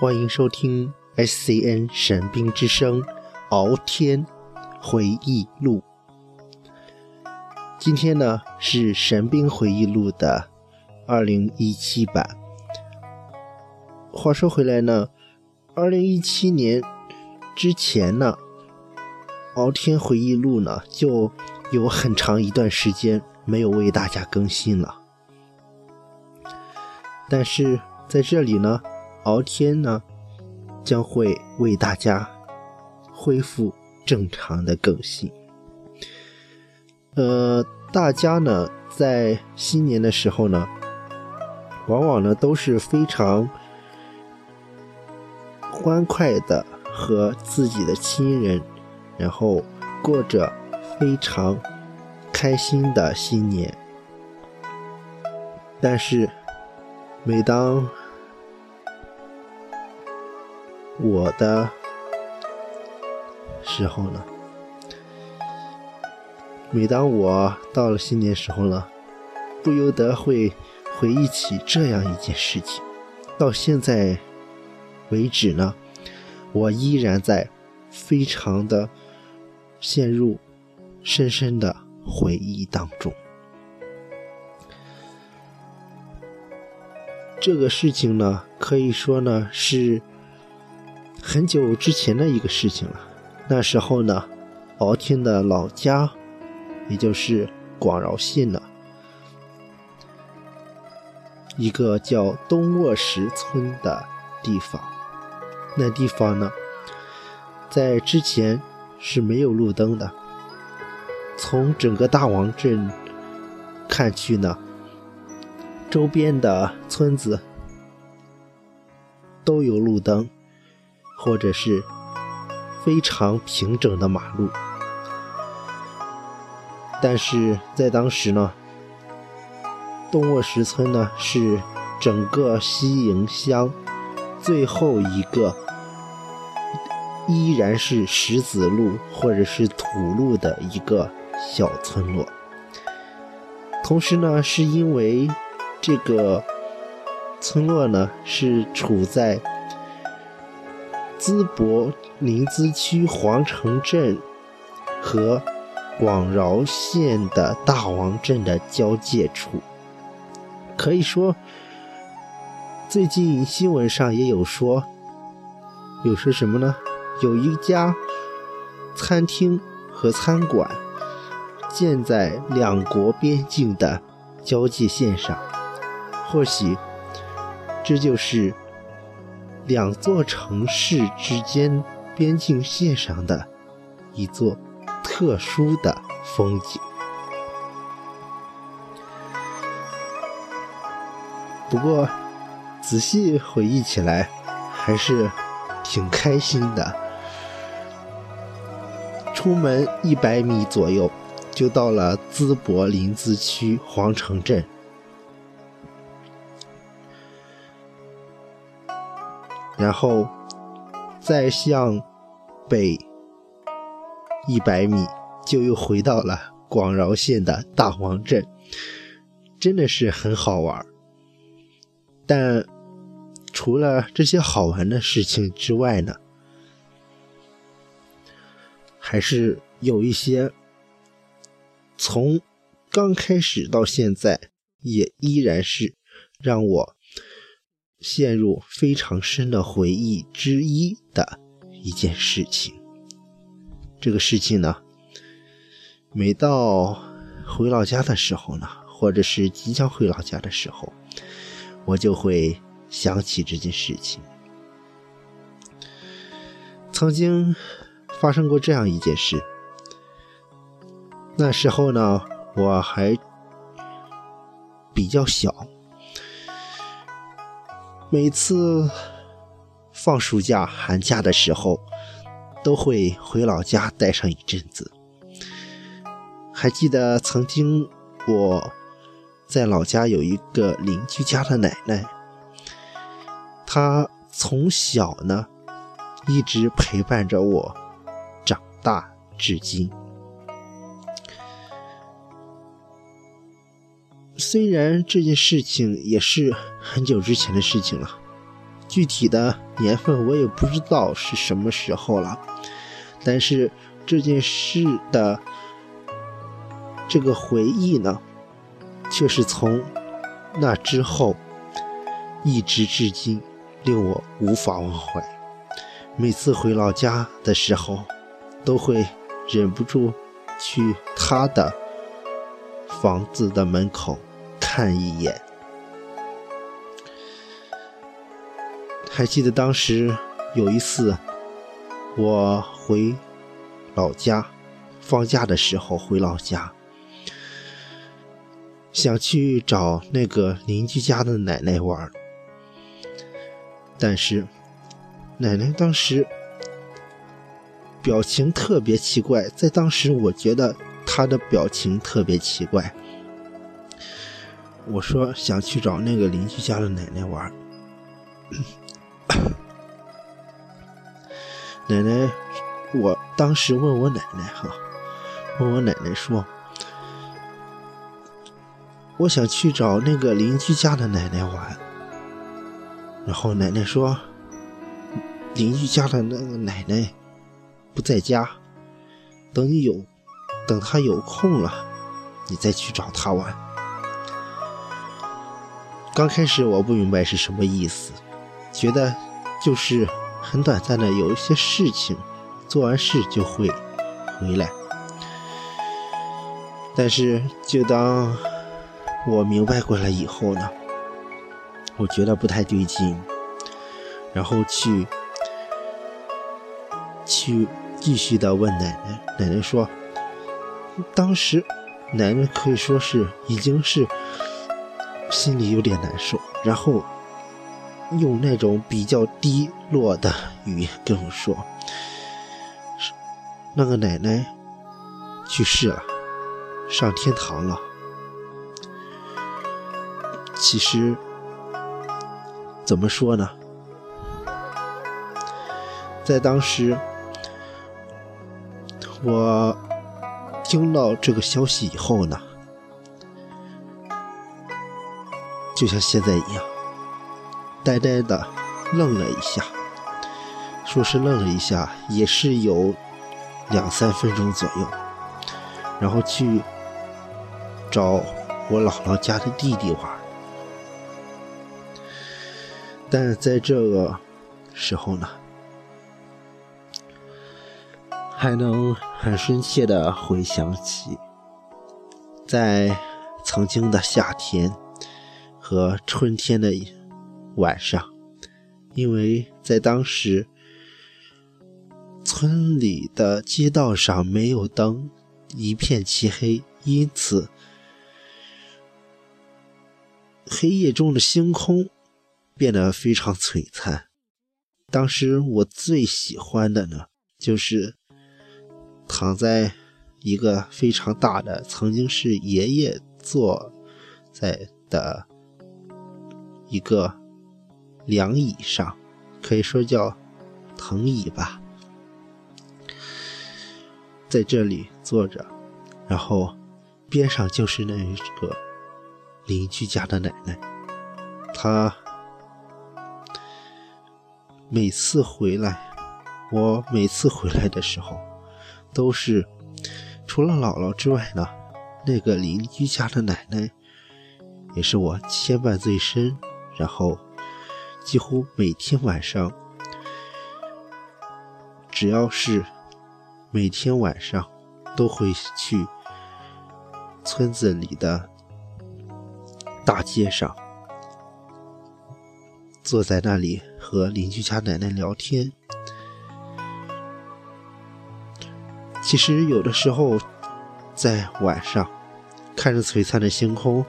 欢迎收听 SCN 神兵之声敖天回忆录。今天呢是神兵回忆录的二零一七版。话说回来呢，二零一七年之前呢，敖天回忆录呢就有很长一段时间没有为大家更新了。但是在这里呢，敖天呢将会为大家恢复正常的更新。呃，大家呢在新年的时候呢，往往呢都是非常欢快的和自己的亲人，然后过着非常开心的新年。但是。每当我的时候呢，每当我到了新年时候呢，不由得会回忆起这样一件事情。到现在为止呢，我依然在非常的陷入深深的回忆当中。这个事情呢，可以说呢是很久之前的一个事情了。那时候呢，敖天的老家，也就是广饶县呢，一个叫东卧石村的地方。那地方呢，在之前是没有路灯的。从整个大王镇看去呢。周边的村子都有路灯，或者是非常平整的马路，但是在当时呢，东卧石村呢是整个西营乡最后一个依然是石子路或者是土路的一个小村落，同时呢，是因为。这个村落呢，是处在淄博临淄区皇城镇和广饶县的大王镇的交界处。可以说，最近新闻上也有说，有说什么呢？有一家餐厅和餐馆建在两国边境的交界线上。或许，这就是两座城市之间边境线上的一座特殊的风景。不过，仔细回忆起来，还是挺开心的。出门一百米左右，就到了淄博临淄区皇城镇。然后，再向北一百米，就又回到了广饶县的大王镇，真的是很好玩。但除了这些好玩的事情之外呢，还是有一些从刚开始到现在，也依然是让我。陷入非常深的回忆之一的一件事情。这个事情呢，每到回老家的时候呢，或者是即将回老家的时候，我就会想起这件事情。曾经发生过这样一件事，那时候呢，我还比较小。每次放暑假、寒假的时候，都会回老家待上一阵子。还记得曾经我在老家有一个邻居家的奶奶，她从小呢一直陪伴着我长大至今。虽然这件事情也是很久之前的事情了，具体的年份我也不知道是什么时候了，但是这件事的这个回忆呢，却是从那之后一直至今令我无法忘怀。每次回老家的时候，都会忍不住去他的房子的门口看一眼。还记得当时有一次，我回老家放假的时候回老家，想去找那个邻居家的奶奶玩，但是奶奶当时表情特别奇怪，在当时我觉得她的表情特别奇怪。我说想去找那个邻居家的奶奶玩。奶奶，我当时问我奶奶哈，问我奶奶说，我想去找那个邻居家的奶奶玩。然后奶奶说，邻居家的那个奶奶不在家，等你有，等她有空了，你再去找她玩。刚开始我不明白是什么意思。觉得就是很短暂的，有一些事情做完事就会回来。但是就当我明白过来以后呢，我觉得不太对劲，然后去去继续的问奶奶，奶奶说，当时奶奶可以说是已经是心里有点难受，然后。用那种比较低落的语言跟我说：“那个奶奶去世了，上天堂了。”其实怎么说呢？在当时，我听到这个消息以后呢，就像现在一样。呆呆的愣了一下，说是愣了一下，也是有两三分钟左右，然后去找我姥姥家的弟弟玩。但在这个时候呢，还能很深切的回想起，在曾经的夏天和春天的。晚上，因为在当时村里的街道上没有灯，一片漆黑，因此黑夜中的星空变得非常璀璨。当时我最喜欢的呢，就是躺在一个非常大的，曾经是爷爷坐在的一个。凉椅上，可以说叫藤椅吧，在这里坐着，然后边上就是那个邻居家的奶奶，她每次回来，我每次回来的时候，都是除了姥姥之外呢，那个邻居家的奶奶也是我牵绊最深，然后。几乎每天晚上，只要是每天晚上，都会去村子里的大街上，坐在那里和邻居家奶奶聊天。其实有的时候，在晚上看着璀璨的星空，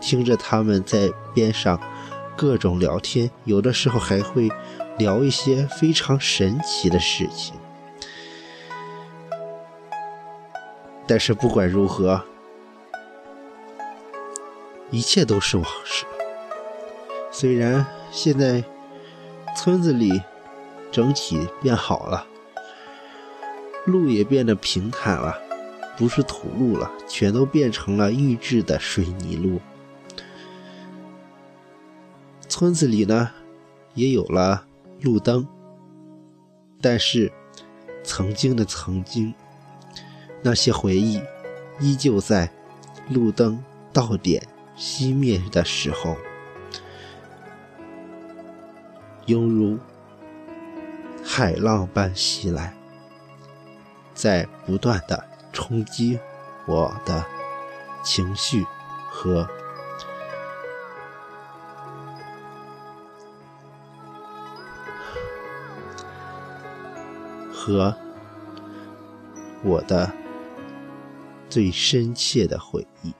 听着他们在边上。各种聊天，有的时候还会聊一些非常神奇的事情。但是不管如何，一切都是往事。虽然现在村子里整体变好了，路也变得平坦了，不是土路了，全都变成了预制的水泥路。村子里呢，也有了路灯，但是曾经的曾经，那些回忆依旧在路灯到点熄灭的时候，犹如海浪般袭来，在不断的冲击我的情绪和。和我的最深切的回忆。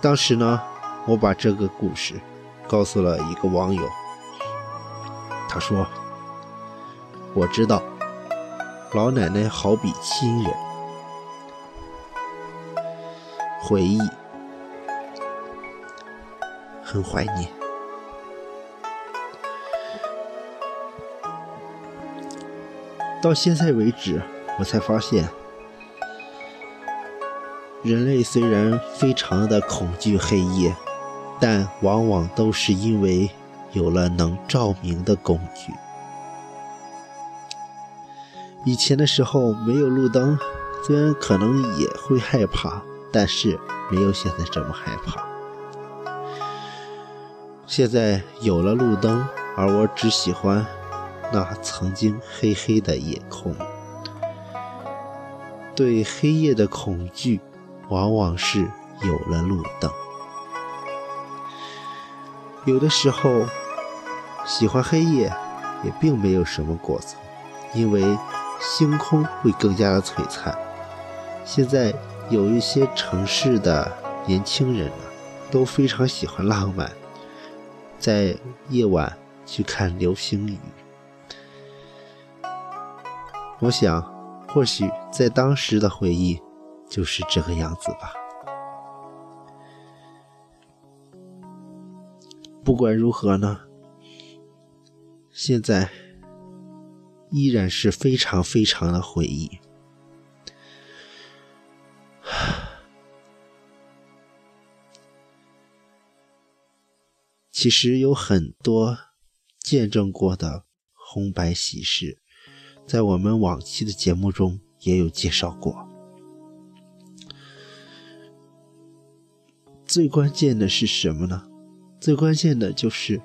当时呢，我把这个故事告诉了一个网友，他说：“我知道，老奶奶好比亲人，回忆。”很怀念。到现在为止，我才发现，人类虽然非常的恐惧黑夜，但往往都是因为有了能照明的工具。以前的时候没有路灯，虽然可能也会害怕，但是没有现在这么害怕。现在有了路灯，而我只喜欢那曾经黑黑的夜空。对黑夜的恐惧，往往是有了路灯。有的时候喜欢黑夜，也并没有什么过错，因为星空会更加的璀璨。现在有一些城市的年轻人呢，都非常喜欢浪漫。在夜晚去看流星雨，我想，或许在当时的回忆就是这个样子吧。不管如何呢，现在依然是非常非常的回忆。其实有很多见证过的红白喜事，在我们往期的节目中也有介绍过。最关键的是什么呢？最关键的就是，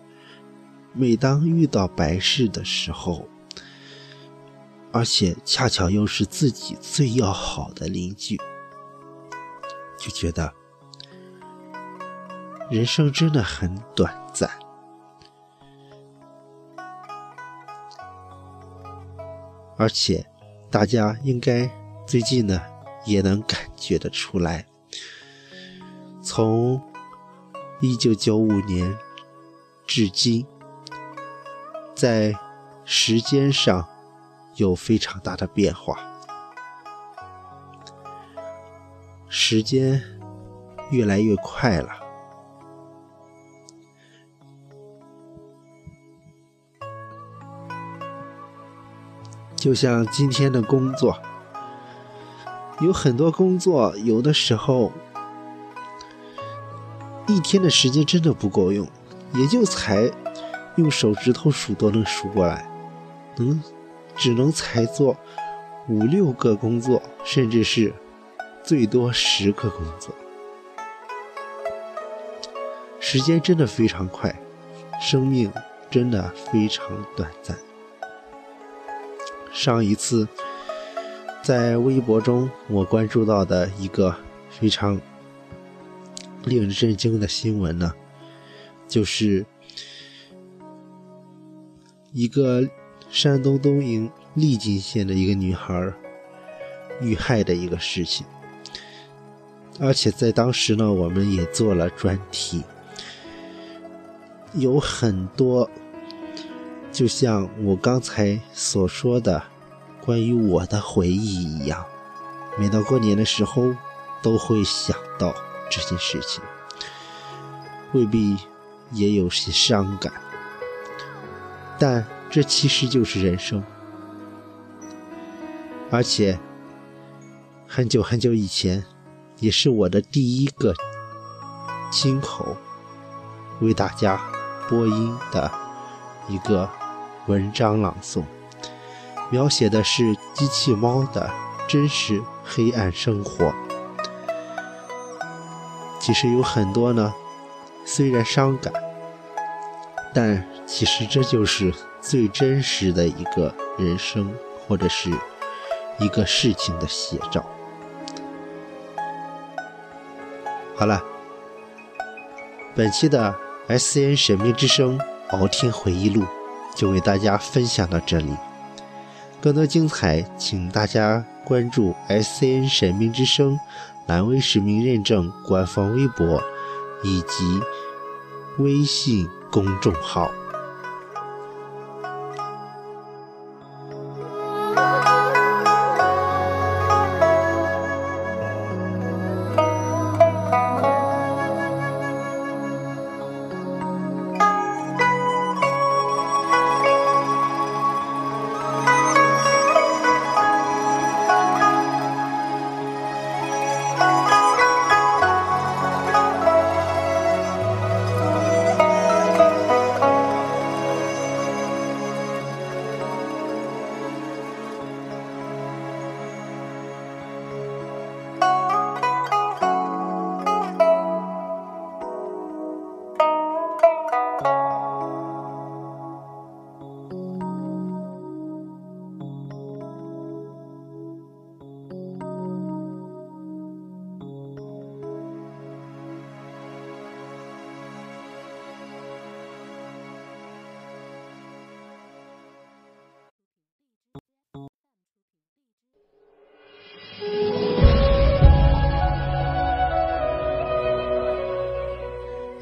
每当遇到白事的时候，而且恰巧又是自己最要好的邻居，就觉得。人生真的很短暂，而且大家应该最近呢也能感觉得出来，从一九九五年至今，在时间上有非常大的变化，时间越来越快了。就像今天的工作，有很多工作，有的时候一天的时间真的不够用，也就才用手指头数都能数过来，能，只能才做五六个工作，甚至是最多十个工作，时间真的非常快，生命真的非常短暂。上一次在微博中，我关注到的一个非常令人震惊的新闻呢，就是一个山东东营利津县的一个女孩遇害的一个事情。而且在当时呢，我们也做了专题，有很多。就像我刚才所说的，关于我的回忆一样，每到过年的时候都会想到这件事情，未必也有些伤感，但这其实就是人生。而且很久很久以前，也是我的第一个亲口为大家播音的一个文章朗诵，描写的是机器猫的真实黑暗生活。其实有很多呢，虽然伤感，但其实这就是最真实的一个人生，或者是一个事情的写照。好了，本期的 S N 神秘之声敖天回忆录就为大家分享到这里。更多精彩，请大家关注 S N 神明之声蓝威实名认证官方微博以及微信公众号。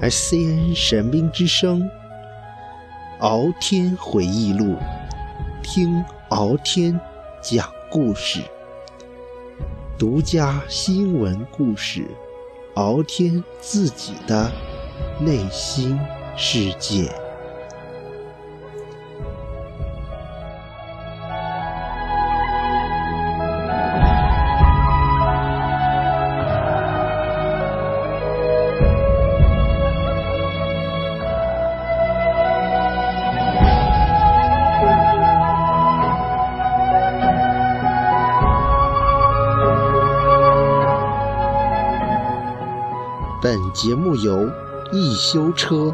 S C N 神兵之声，敖天回忆录，听敖天讲故事，独家新闻故事，敖天自己的内心世界。节目由易修车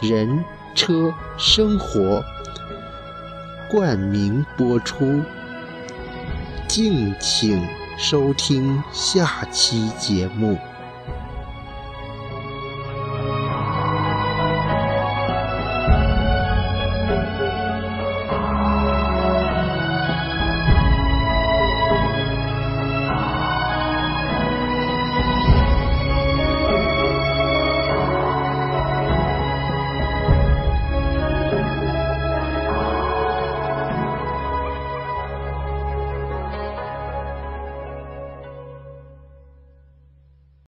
人车生活冠名播出，敬请收听下期节目。